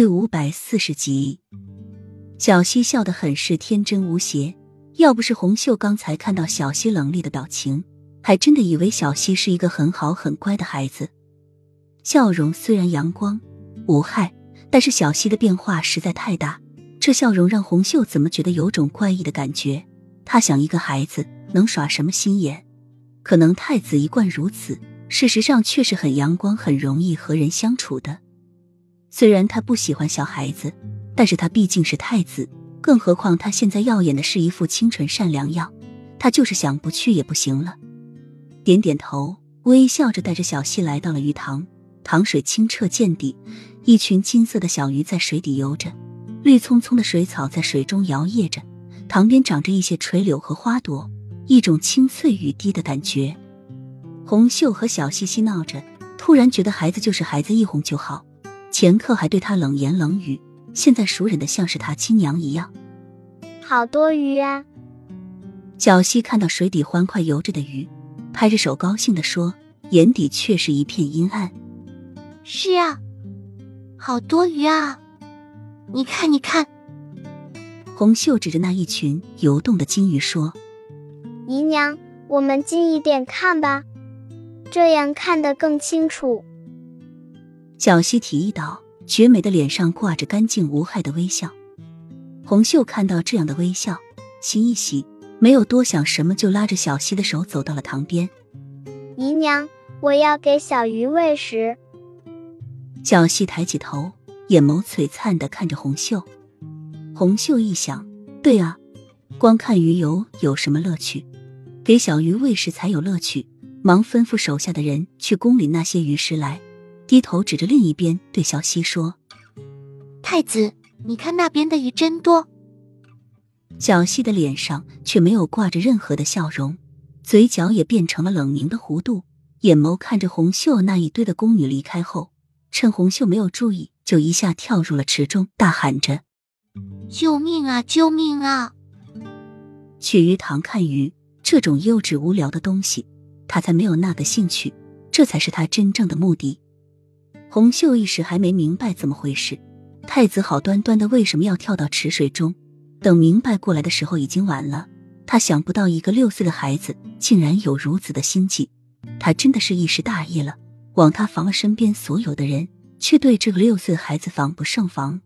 第五百四十集，小溪笑得很是天真无邪。要不是红袖刚才看到小溪冷厉的表情，还真的以为小溪是一个很好很乖的孩子。笑容虽然阳光无害，但是小溪的变化实在太大。这笑容让红袖怎么觉得有种怪异的感觉？他想，一个孩子能耍什么心眼？可能太子一贯如此，事实上却是很阳光、很容易和人相处的。虽然他不喜欢小孩子，但是他毕竟是太子，更何况他现在耀眼的是一副清纯善良样，他就是想不去也不行了。点点头，微笑着带着小溪来到了鱼塘，塘水清澈见底，一群金色的小鱼在水底游着，绿葱葱的水草在水中摇曳着，塘边长着一些垂柳和花朵，一种清脆雨滴的感觉。红袖和小溪嬉闹着，突然觉得孩子就是孩子，一哄就好。前刻还对他冷言冷语，现在熟忍的像是他亲娘一样。好多鱼啊！小溪看到水底欢快游着的鱼，拍着手高兴的说，眼底却是一片阴暗。是啊，好多鱼啊！你看，你看。红袖指着那一群游动的金鱼说：“姨娘，我们近一点看吧，这样看得更清楚。”小溪提议道：“绝美的脸上挂着干净无害的微笑。”红袖看到这样的微笑，心一喜，没有多想什么，就拉着小溪的手走到了塘边。姨娘，我要给小鱼喂食。小溪抬起头，眼眸璀璨的看着红袖。红袖一想，对啊，光看鱼游有什么乐趣？给小鱼喂食才有乐趣。忙吩咐手下的人去宫里那些鱼食来。低头指着另一边，对小溪说：“太子，你看那边的鱼真多。”小溪的脸上却没有挂着任何的笑容，嘴角也变成了冷凝的弧度，眼眸看着红袖那一堆的宫女离开后，趁红袖没有注意，就一下跳入了池中，大喊着：“救命啊！救命啊！”去鱼塘看鱼这种幼稚无聊的东西，他才没有那个兴趣，这才是他真正的目的。红袖一时还没明白怎么回事，太子好端端的为什么要跳到池水中？等明白过来的时候，已经晚了。他想不到一个六岁的孩子竟然有如此的心计，他真的是一时大意了，枉他防了身边所有的人，却对这个六岁孩子防不胜防。